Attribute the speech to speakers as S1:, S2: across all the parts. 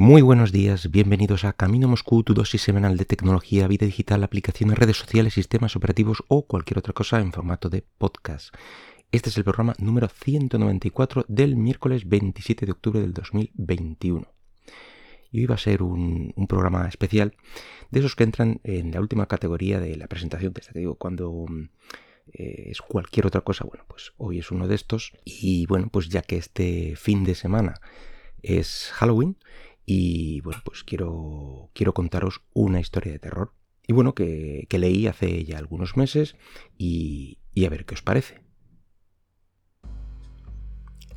S1: Muy buenos días, bienvenidos a Camino Moscú, tu dosis semanal de tecnología, vida digital, aplicaciones, redes sociales, sistemas operativos o cualquier otra cosa en formato de podcast. Este es el programa número 194 del miércoles 27 de octubre del 2021. Y hoy va a ser un, programa especial de esos que entran en la última categoría de la presentación, que te digo, cuando eh, es cualquier otra cosa, bueno, pues hoy es uno de estos. Y bueno, pues ya que este fin de semana es Halloween, y bueno, pues quiero, quiero contaros una historia de terror. Y bueno, que, leí hace ya algunos meses y, y a ver qué os parece.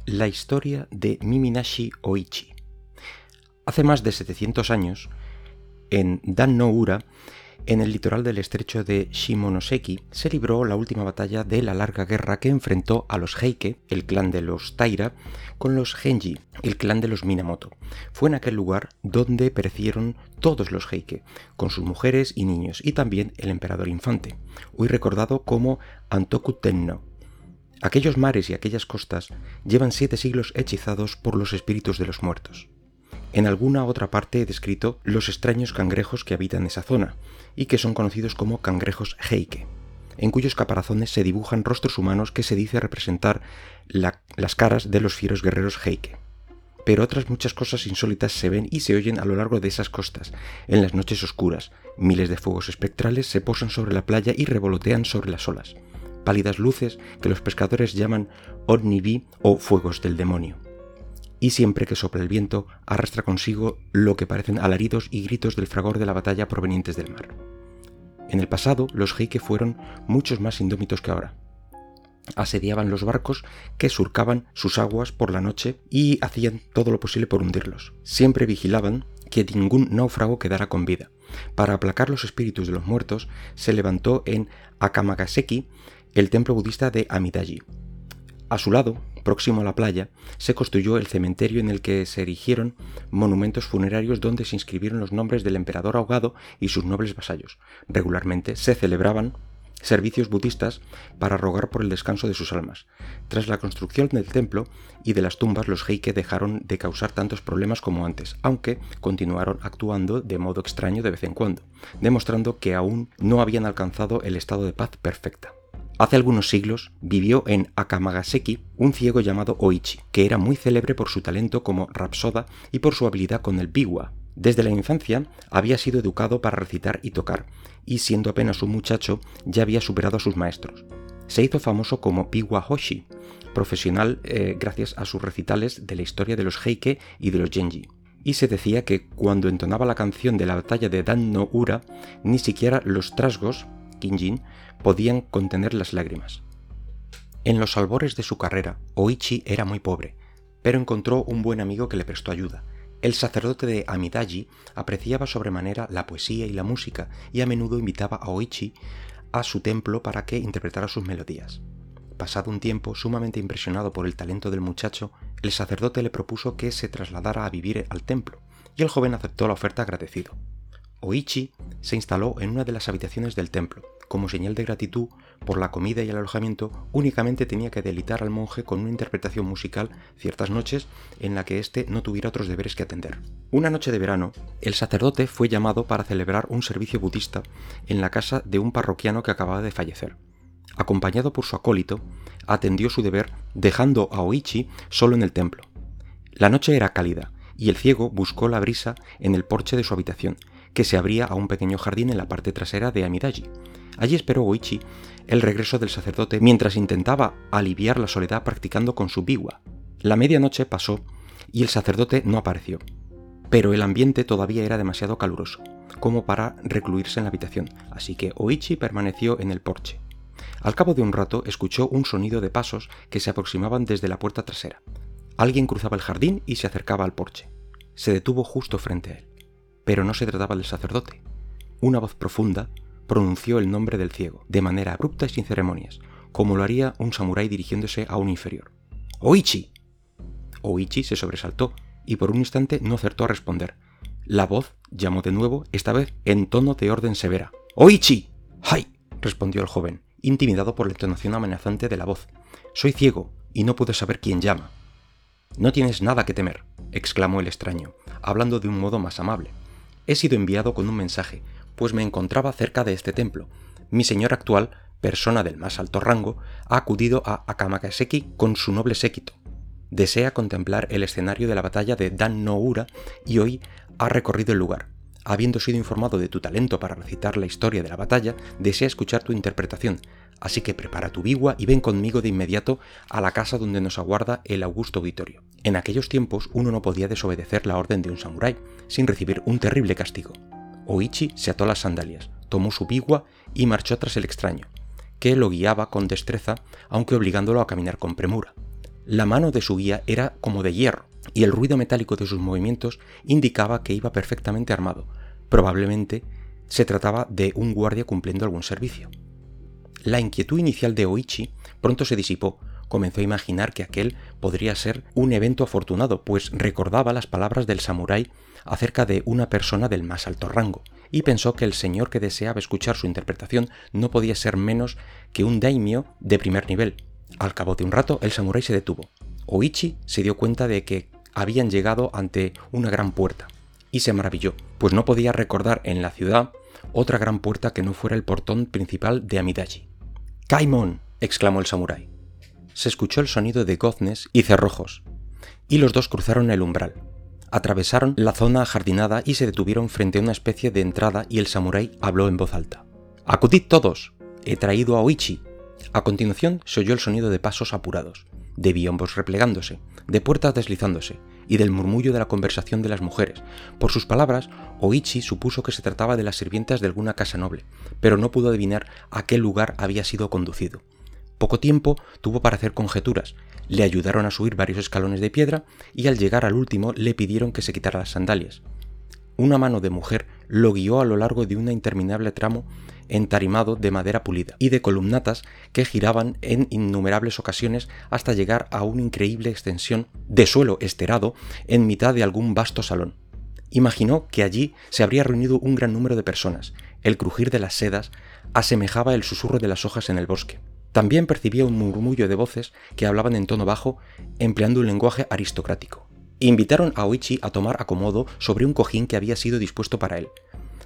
S1: La historia de Miminashi Oichi. Hace más de 700 años, en Dan no Ura, en el litoral del estrecho de Shimonoseki se libró la última batalla de la larga guerra que enfrentó a los Heike, el clan de los Taira, con los Genji, el clan de los Minamoto. Fue en aquel lugar donde perecieron todos los Heike, con sus mujeres y niños, y también el emperador infante, hoy recordado como Antoku Tenno. Aquellos mares y aquellas costas llevan siete siglos hechizados por los espíritus de los muertos. En alguna otra parte he descrito los extraños cangrejos que habitan esa zona, y que son conocidos como cangrejos Heike, en cuyos caparazones se dibujan rostros humanos que se dice representar las caras de los fieros guerreros Heike. Pero otras muchas cosas insólitas se ven y se oyen a lo largo de esas costas, en las noches oscuras. Miles de fuegos espectrales se posan sobre la playa y revolotean sobre las olas. Pálidas luces que los pescadores llaman Ornivi o fuegos del demonio y siempre que sopla el viento arrastra consigo lo que parecen alaridos y gritos del fragor de la batalla provenientes del mar. En el pasado, los Heike fueron muchos más indómitos que ahora. Asediaban los barcos que surcaban sus aguas por la noche y hacían todo lo posible por hundirlos. Siempre vigilaban que ningún náufrago quedara con vida. Para aplacar los espíritus de los muertos, se levantó en Akamagaseki el templo budista de Amidaji. A su lado, próximo a la playa, se construyó el cementerio en el que se erigieron monumentos funerarios donde se inscribieron los nombres del emperador ahogado y sus nobles vasallos. Regularmente se celebraban servicios budistas para rogar por el descanso de sus almas. Tras la construcción del templo y de las tumbas, los heike dejaron de causar tantos problemas como antes, aunque continuaron actuando de modo extraño de vez en cuando, demostrando que aún no habían alcanzado el estado de paz perfecta. Hace algunos siglos vivió en Akamagaseki un ciego llamado Oichi, que era muy célebre por su talento como rapsoda y por su habilidad con el biwa. Desde la infancia había sido educado para recitar y tocar, y siendo apenas un muchacho ya había superado a sus maestros. Se hizo famoso como biwa hoshi, profesional eh, gracias a sus recitales de la historia de los Heike y de los Genji y se decía que cuando entonaba la canción de la batalla de Dan no Ura, ni siquiera los trasgos, Kinjin, podían contener las lágrimas. En los albores de su carrera, Oichi era muy pobre, pero encontró un buen amigo que le prestó ayuda. El sacerdote de Amidaji apreciaba sobremanera la poesía y la música y a menudo invitaba a Oichi a su templo para que interpretara sus melodías. Pasado un tiempo, sumamente impresionado por el talento del muchacho, el sacerdote le propuso que se trasladara a vivir al templo, y el joven aceptó la oferta agradecido. Oichi se instaló en una de las habitaciones del templo. Como señal de gratitud por la comida y el alojamiento, únicamente tenía que delitar al monje con una interpretación musical ciertas noches en la que éste no tuviera otros deberes que atender. Una noche de verano, el sacerdote fue llamado para celebrar un servicio budista en la casa de un parroquiano que acababa de fallecer. Acompañado por su acólito, atendió su deber dejando a Oichi solo en el templo. La noche era cálida, y el ciego buscó la brisa en el porche de su habitación, que se abría a un pequeño jardín en la parte trasera de Amidaji. Allí esperó Oichi el regreso del sacerdote mientras intentaba aliviar la soledad practicando con su biwa. La medianoche pasó y el sacerdote no apareció, pero el ambiente todavía era demasiado caluroso como para recluirse en la habitación, así que Oichi permaneció en el porche. Al cabo de un rato escuchó un sonido de pasos que se aproximaban desde la puerta trasera. Alguien cruzaba el jardín y se acercaba al porche. Se detuvo justo frente a él. Pero no se trataba del sacerdote. Una voz profunda pronunció el nombre del ciego, de manera abrupta y sin ceremonias, como lo haría un samurái dirigiéndose a un inferior. ¡Oichi! Oichi se sobresaltó y por un instante no acertó a responder. La voz llamó de nuevo, esta vez en tono de orden severa. ¡Oichi! ¡Hay! respondió el joven, intimidado por la entonación amenazante de la voz. Soy ciego y no puedo saber quién llama. No tienes nada que temer, exclamó el extraño. hablando de un modo más amable. He sido enviado con un mensaje, pues me encontraba cerca de este templo. Mi señor actual, persona del más alto rango, ha acudido a Akamakaseki con su noble séquito. Desea contemplar el escenario de la batalla de Dan no Ura y hoy ha recorrido el lugar. Habiendo sido informado de tu talento para recitar la historia de la batalla, desea escuchar tu interpretación, así que prepara tu bigua y ven conmigo de inmediato a la casa donde nos aguarda el augusto auditorio. En aquellos tiempos uno no podía desobedecer la orden de un samurái sin recibir un terrible castigo. Oichi se ató las sandalias, tomó su bigua y marchó tras el extraño, que lo guiaba con destreza, aunque obligándolo a caminar con premura. La mano de su guía era como de hierro, y el ruido metálico de sus movimientos indicaba que iba perfectamente armado. Probablemente se trataba de un guardia cumpliendo algún servicio. La inquietud inicial de Oichi pronto se disipó. Comenzó a imaginar que aquel podría ser un evento afortunado, pues recordaba las palabras del samurái acerca de una persona del más alto rango, y pensó que el señor que deseaba escuchar su interpretación no podía ser menos que un daimyo de primer nivel. Al cabo de un rato, el samurái se detuvo. Oichi se dio cuenta de que habían llegado ante una gran puerta y se maravilló, pues no podía recordar en la ciudad otra gran puerta que no fuera el portón principal de Amidaji. ¡Kaimon! exclamó el samurái. Se escuchó el sonido de goznes y cerrojos, y los dos cruzaron el umbral. Atravesaron la zona ajardinada y se detuvieron frente a una especie de entrada y el samurái habló en voz alta. ¡Acudid todos! He traído a Oichi. A continuación se oyó el sonido de pasos apurados de biombos replegándose, de puertas deslizándose y del murmullo de la conversación de las mujeres. Por sus palabras, Oichi supuso que se trataba de las sirvientas de alguna casa noble, pero no pudo adivinar a qué lugar había sido conducido. Poco tiempo tuvo para hacer conjeturas, le ayudaron a subir varios escalones de piedra y al llegar al último le pidieron que se quitara las sandalias. Una mano de mujer lo guió a lo largo de un interminable tramo entarimado de madera pulida y de columnatas que giraban en innumerables ocasiones hasta llegar a una increíble extensión de suelo esterado en mitad de algún vasto salón. Imaginó que allí se habría reunido un gran número de personas. El crujir de las sedas asemejaba el susurro de las hojas en el bosque. También percibía un murmullo de voces que hablaban en tono bajo, empleando un lenguaje aristocrático. Invitaron a Oichi a tomar acomodo sobre un cojín que había sido dispuesto para él.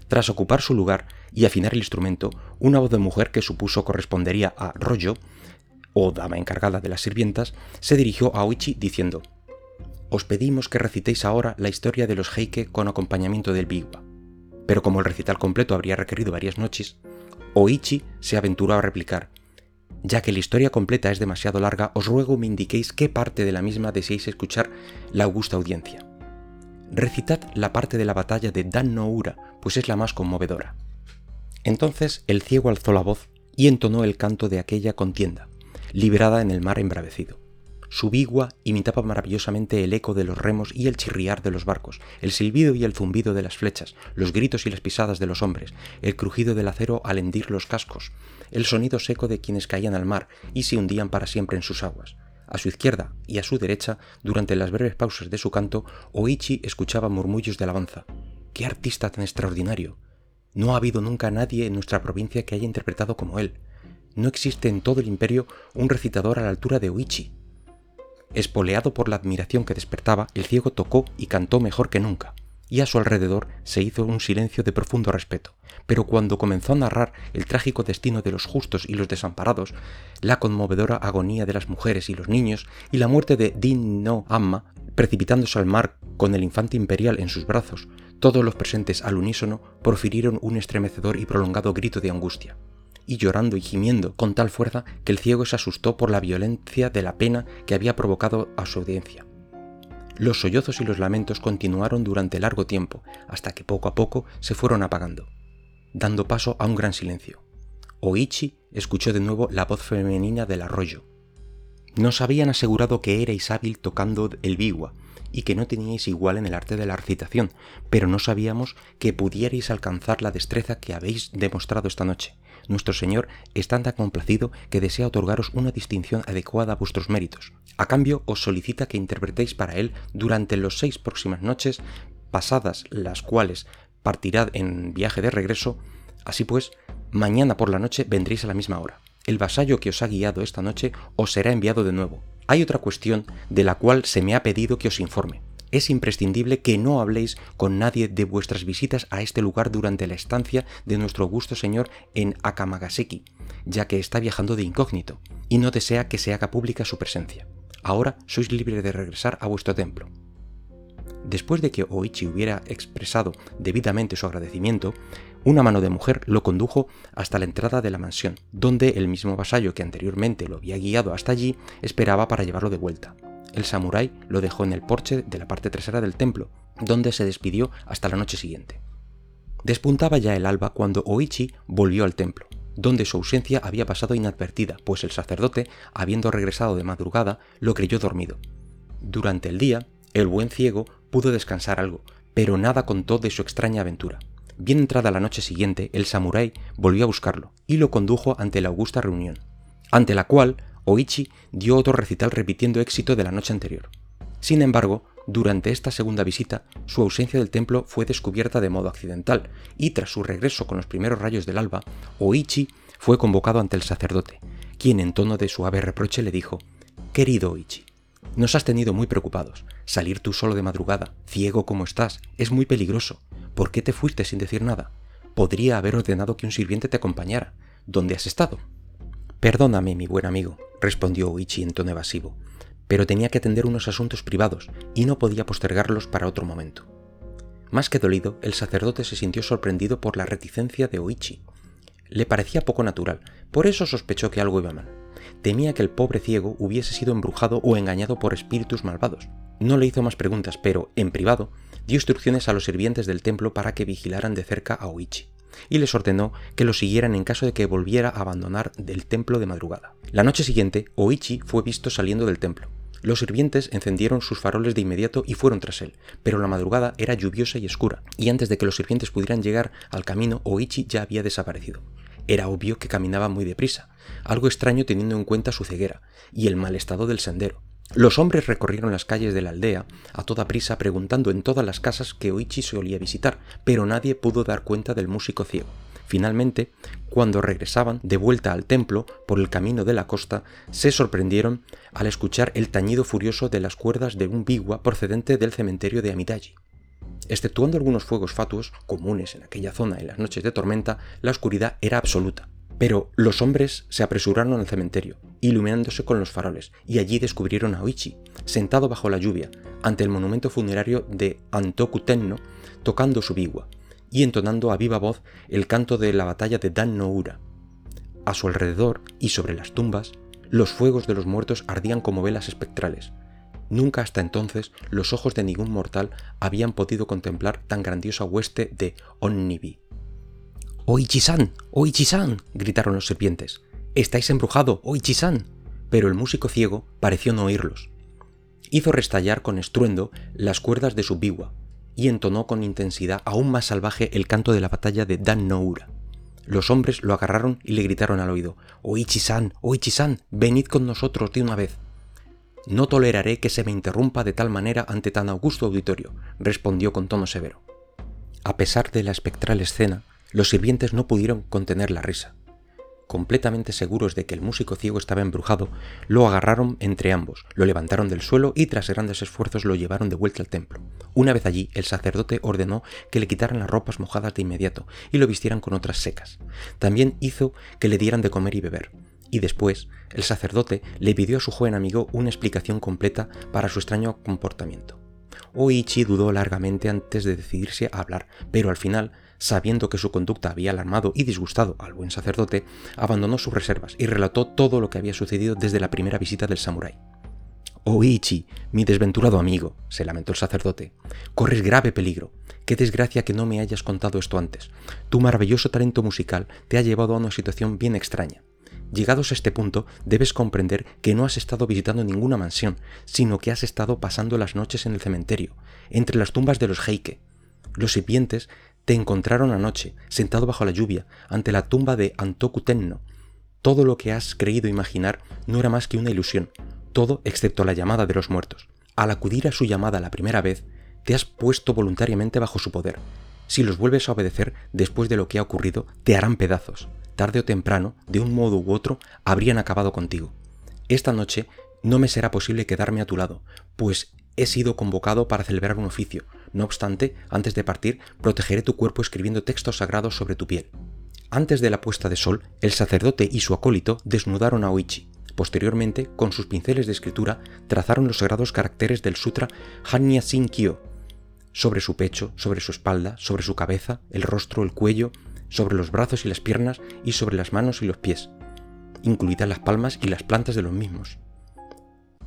S1: Tras ocupar su lugar y afinar el instrumento, una voz de mujer que supuso correspondería a Rollo, o dama encargada de las sirvientas, se dirigió a Oichi diciendo: Os pedimos que recitéis ahora la historia de los Heike con acompañamiento del Biwa. Pero como el recital completo habría requerido varias noches, Oichi se aventuró a replicar: ya que la historia completa es demasiado larga, os ruego me indiquéis qué parte de la misma deseáis escuchar la augusta audiencia. Recitad la parte de la batalla de Dan no Ura, pues es la más conmovedora. Entonces el ciego alzó la voz y entonó el canto de aquella contienda, liberada en el mar embravecido. Su bigua imitaba maravillosamente el eco de los remos y el chirriar de los barcos, el silbido y el zumbido de las flechas, los gritos y las pisadas de los hombres, el crujido del acero al hendir los cascos, el sonido seco de quienes caían al mar y se hundían para siempre en sus aguas. A su izquierda y a su derecha, durante las breves pausas de su canto, Oichi escuchaba murmullos de alabanza. ¡Qué artista tan extraordinario! No ha habido nunca nadie en nuestra provincia que haya interpretado como él. No existe en todo el imperio un recitador a la altura de Oichi. Espoleado por la admiración que despertaba, el ciego tocó y cantó mejor que nunca, y a su alrededor se hizo un silencio de profundo respeto. Pero cuando comenzó a narrar el trágico destino de los justos y los desamparados, la conmovedora agonía de las mujeres y los niños, y la muerte de Din no Amma, precipitándose al mar con el infante imperial en sus brazos, todos los presentes al unísono profirieron un estremecedor y prolongado grito de angustia y llorando y gimiendo con tal fuerza que el ciego se asustó por la violencia de la pena que había provocado a su audiencia. Los sollozos y los lamentos continuaron durante largo tiempo, hasta que poco a poco se fueron apagando, dando paso a un gran silencio. Oichi escuchó de nuevo la voz femenina del arroyo. Nos habían asegurado que erais hábil tocando el biwa y que no teníais igual en el arte de la recitación, pero no sabíamos que pudierais alcanzar la destreza que habéis demostrado esta noche nuestro Señor es tan complacido que desea otorgaros una distinción adecuada a vuestros méritos. A cambio, os solicita que interpretéis para Él durante las seis próximas noches, pasadas las cuales partirá en viaje de regreso. Así pues, mañana por la noche vendréis a la misma hora. El vasallo que os ha guiado esta noche os será enviado de nuevo. Hay otra cuestión de la cual se me ha pedido que os informe. Es imprescindible que no habléis con nadie de vuestras visitas a este lugar durante la estancia de nuestro augusto señor en Akamagaseki, ya que está viajando de incógnito, y no desea que se haga pública su presencia. Ahora sois libres de regresar a vuestro templo. Después de que Oichi hubiera expresado debidamente su agradecimiento, una mano de mujer lo condujo hasta la entrada de la mansión, donde el mismo vasallo que anteriormente lo había guiado hasta allí esperaba para llevarlo de vuelta. El samurái lo dejó en el porche de la parte trasera del templo, donde se despidió hasta la noche siguiente. Despuntaba ya el alba cuando Oichi volvió al templo, donde su ausencia había pasado inadvertida, pues el sacerdote, habiendo regresado de madrugada, lo creyó dormido. Durante el día, el buen ciego pudo descansar algo, pero nada contó de su extraña aventura. Bien entrada la noche siguiente, el samurái volvió a buscarlo y lo condujo ante la augusta reunión, ante la cual Oichi dio otro recital repitiendo éxito de la noche anterior. Sin embargo, durante esta segunda visita, su ausencia del templo fue descubierta de modo accidental, y tras su regreso con los primeros rayos del alba, Oichi fue convocado ante el sacerdote, quien en tono de suave reproche le dijo Querido Oichi, nos has tenido muy preocupados. Salir tú solo de madrugada, ciego como estás, es muy peligroso. ¿Por qué te fuiste sin decir nada? Podría haber ordenado que un sirviente te acompañara. ¿Dónde has estado? Perdóname, mi buen amigo, respondió Oichi en tono evasivo, pero tenía que atender unos asuntos privados y no podía postergarlos para otro momento. Más que dolido, el sacerdote se sintió sorprendido por la reticencia de Oichi. Le parecía poco natural, por eso sospechó que algo iba mal temía que el pobre ciego hubiese sido embrujado o engañado por espíritus malvados. No le hizo más preguntas, pero, en privado, dio instrucciones a los sirvientes del templo para que vigilaran de cerca a Oichi, y les ordenó que lo siguieran en caso de que volviera a abandonar el templo de madrugada. La noche siguiente, Oichi fue visto saliendo del templo. Los sirvientes encendieron sus faroles de inmediato y fueron tras él, pero la madrugada era lluviosa y oscura, y antes de que los sirvientes pudieran llegar al camino, Oichi ya había desaparecido. Era obvio que caminaba muy deprisa, algo extraño teniendo en cuenta su ceguera y el mal estado del sendero. Los hombres recorrieron las calles de la aldea a toda prisa preguntando en todas las casas que Oichi solía visitar, pero nadie pudo dar cuenta del músico ciego. Finalmente, cuando regresaban de vuelta al templo por el camino de la costa, se sorprendieron al escuchar el tañido furioso de las cuerdas de un biwa procedente del cementerio de Amidaji. Exceptuando algunos fuegos fatuos comunes en aquella zona en las noches de tormenta, la oscuridad era absoluta. Pero los hombres se apresuraron al cementerio, iluminándose con los faroles, y allí descubrieron a Oichi, sentado bajo la lluvia, ante el monumento funerario de Antoku Tenno, tocando su biwa, y entonando a viva voz el canto de la batalla de Dan no Ura. A su alrededor y sobre las tumbas, los fuegos de los muertos ardían como velas espectrales, Nunca hasta entonces los ojos de ningún mortal habían podido contemplar tan grandiosa hueste de Onnibi. ¡Oichi-san! ¡Oichi-san! gritaron los serpientes. ¡Estáis embrujado! ¡Oichi-san! Pero el músico ciego pareció no oírlos. Hizo restallar con estruendo las cuerdas de su biwa y entonó con intensidad aún más salvaje el canto de la batalla de Dan Noura. Los hombres lo agarraron y le gritaron al oído: Oichi-san, Oichi-san, venid con nosotros de una vez. No toleraré que se me interrumpa de tal manera ante tan augusto auditorio, respondió con tono severo. A pesar de la espectral escena, los sirvientes no pudieron contener la risa. Completamente seguros de que el músico ciego estaba embrujado, lo agarraron entre ambos, lo levantaron del suelo y tras grandes esfuerzos lo llevaron de vuelta al templo. Una vez allí, el sacerdote ordenó que le quitaran las ropas mojadas de inmediato y lo vistieran con otras secas. También hizo que le dieran de comer y beber y después el sacerdote le pidió a su joven amigo una explicación completa para su extraño comportamiento. Oichi dudó largamente antes de decidirse a hablar, pero al final, sabiendo que su conducta había alarmado y disgustado al buen sacerdote, abandonó sus reservas y relató todo lo que había sucedido desde la primera visita del samurái. Oichi, mi desventurado amigo, se lamentó el sacerdote, corres grave peligro. Qué desgracia que no me hayas contado esto antes. Tu maravilloso talento musical te ha llevado a una situación bien extraña. Llegados a este punto, debes comprender que no has estado visitando ninguna mansión, sino que has estado pasando las noches en el cementerio, entre las tumbas de los Heike. Los sirvientes te encontraron anoche, sentado bajo la lluvia, ante la tumba de Antoku Tenno. Todo lo que has creído imaginar no era más que una ilusión, todo excepto la llamada de los muertos. Al acudir a su llamada la primera vez, te has puesto voluntariamente bajo su poder. Si los vuelves a obedecer después de lo que ha ocurrido, te harán pedazos tarde o temprano, de un modo u otro, habrían acabado contigo. Esta noche no me será posible quedarme a tu lado, pues he sido convocado para celebrar un oficio. No obstante, antes de partir, protegeré tu cuerpo escribiendo textos sagrados sobre tu piel. Antes de la puesta de sol, el sacerdote y su acólito desnudaron a Oichi. Posteriormente, con sus pinceles de escritura, trazaron los sagrados caracteres del sutra Hanya Kyo sobre su pecho, sobre su espalda, sobre su cabeza, el rostro, el cuello, sobre los brazos y las piernas y sobre las manos y los pies, incluidas las palmas y las plantas de los mismos.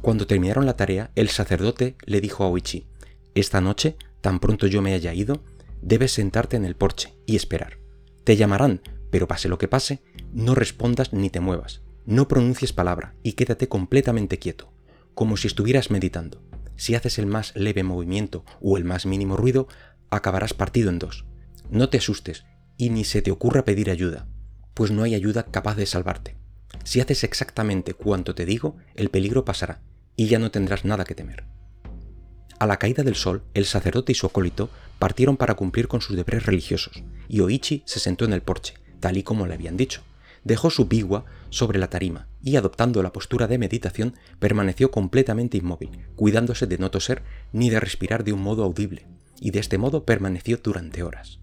S1: Cuando terminaron la tarea, el sacerdote le dijo a Oichi, Esta noche, tan pronto yo me haya ido, debes sentarte en el porche y esperar. Te llamarán, pero pase lo que pase, no respondas ni te muevas, no pronuncies palabra y quédate completamente quieto, como si estuvieras meditando. Si haces el más leve movimiento o el más mínimo ruido, acabarás partido en dos. No te asustes y ni se te ocurra pedir ayuda, pues no hay ayuda capaz de salvarte. Si haces exactamente cuanto te digo, el peligro pasará y ya no tendrás nada que temer. A la caída del sol, el sacerdote y su acólito partieron para cumplir con sus deberes religiosos, y Oichi se sentó en el porche, tal y como le habían dicho. Dejó su bigua sobre la tarima y, adoptando la postura de meditación, permaneció completamente inmóvil, cuidándose de no toser ni de respirar de un modo audible, y de este modo permaneció durante horas.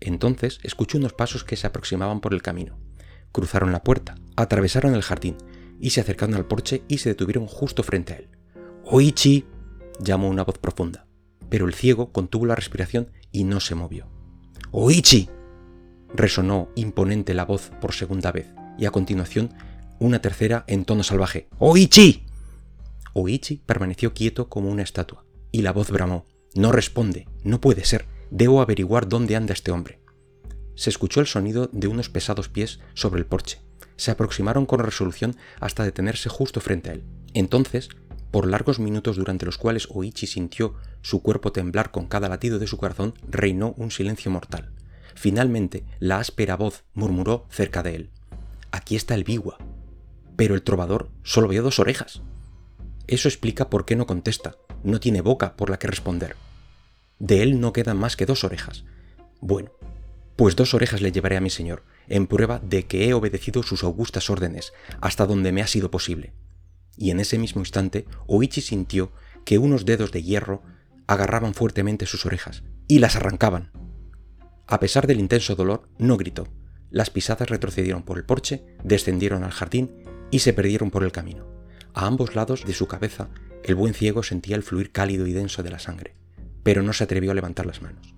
S1: Entonces escuchó unos pasos que se aproximaban por el camino. Cruzaron la puerta, atravesaron el jardín y se acercaron al porche y se detuvieron justo frente a él. ¡Oichi! Llamó una voz profunda, pero el ciego contuvo la respiración y no se movió. ¡Oichi! resonó imponente la voz por segunda vez, y a continuación una tercera en tono salvaje. ¡Oichi! Oichi permaneció quieto como una estatua, y la voz bramó. No responde, no puede ser, debo averiguar dónde anda este hombre. Se escuchó el sonido de unos pesados pies sobre el porche, se aproximaron con resolución hasta detenerse justo frente a él. Entonces, por largos minutos durante los cuales Oichi sintió su cuerpo temblar con cada latido de su corazón, reinó un silencio mortal. Finalmente, la áspera voz murmuró cerca de él. Aquí está el Biwa. Pero el trovador solo vio dos orejas. Eso explica por qué no contesta. No tiene boca por la que responder. De él no quedan más que dos orejas. Bueno, pues dos orejas le llevaré a mi señor, en prueba de que he obedecido sus augustas órdenes hasta donde me ha sido posible. Y en ese mismo instante, Oichi sintió que unos dedos de hierro agarraban fuertemente sus orejas y las arrancaban. A pesar del intenso dolor, no gritó. Las pisadas retrocedieron por el porche, descendieron al jardín y se perdieron por el camino. A ambos lados de su cabeza, el buen ciego sentía el fluir cálido y denso de la sangre, pero no se atrevió a levantar las manos.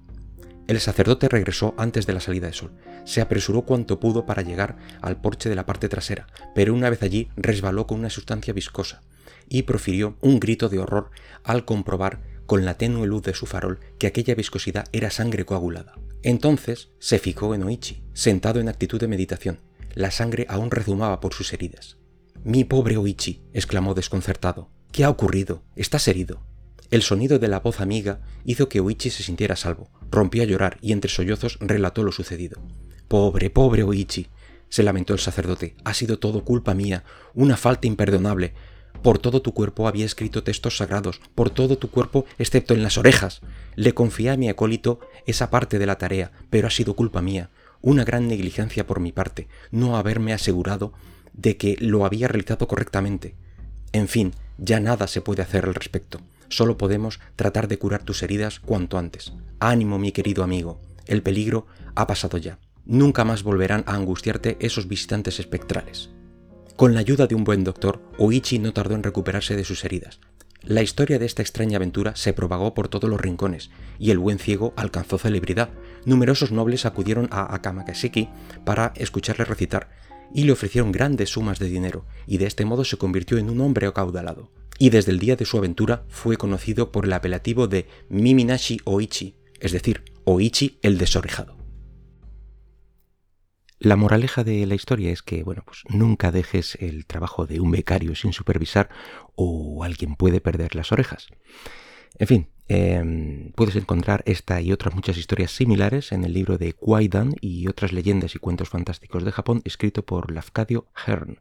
S1: El sacerdote regresó antes de la salida de sol. Se apresuró cuanto pudo para llegar al porche de la parte trasera, pero una vez allí resbaló con una sustancia viscosa y profirió un grito de horror al comprobar con la tenue luz de su farol que aquella viscosidad era sangre coagulada. Entonces se fijó en Oichi, sentado en actitud de meditación. La sangre aún rezumaba por sus heridas. Mi pobre Oichi, exclamó desconcertado. ¿Qué ha ocurrido? ¿Estás herido? El sonido de la voz amiga hizo que Oichi se sintiera salvo. Rompió a llorar y entre sollozos relató lo sucedido. Pobre, pobre Oichi, se lamentó el sacerdote, ha sido todo culpa mía, una falta imperdonable. Por todo tu cuerpo había escrito textos sagrados, por todo tu cuerpo excepto en las orejas. Le confié a mi acólito esa parte de la tarea, pero ha sido culpa mía, una gran negligencia por mi parte, no haberme asegurado de que lo había realizado correctamente. En fin, ya nada se puede hacer al respecto. Solo podemos tratar de curar tus heridas cuanto antes. Ánimo, mi querido amigo. El peligro ha pasado ya. Nunca más volverán a angustiarte esos visitantes espectrales. Con la ayuda de un buen doctor, Oichi no tardó en recuperarse de sus heridas. La historia de esta extraña aventura se propagó por todos los rincones, y el buen ciego alcanzó celebridad. Numerosos nobles acudieron a Akamakashiki para escucharle recitar, y le ofrecieron grandes sumas de dinero, y de este modo se convirtió en un hombre acaudalado y desde el día de su aventura fue conocido por el apelativo de Miminashi Oichi, es decir, Oichi el desorejado. La moraleja de la historia es que, bueno, pues nunca dejes el trabajo de un becario sin supervisar o alguien puede perder las orejas. En fin, em, puedes encontrar esta y otras muchas historias similares en el libro de Kwaidan y otras leyendas y cuentos fantásticos de Japón, escrito por Lafcadio Hearn.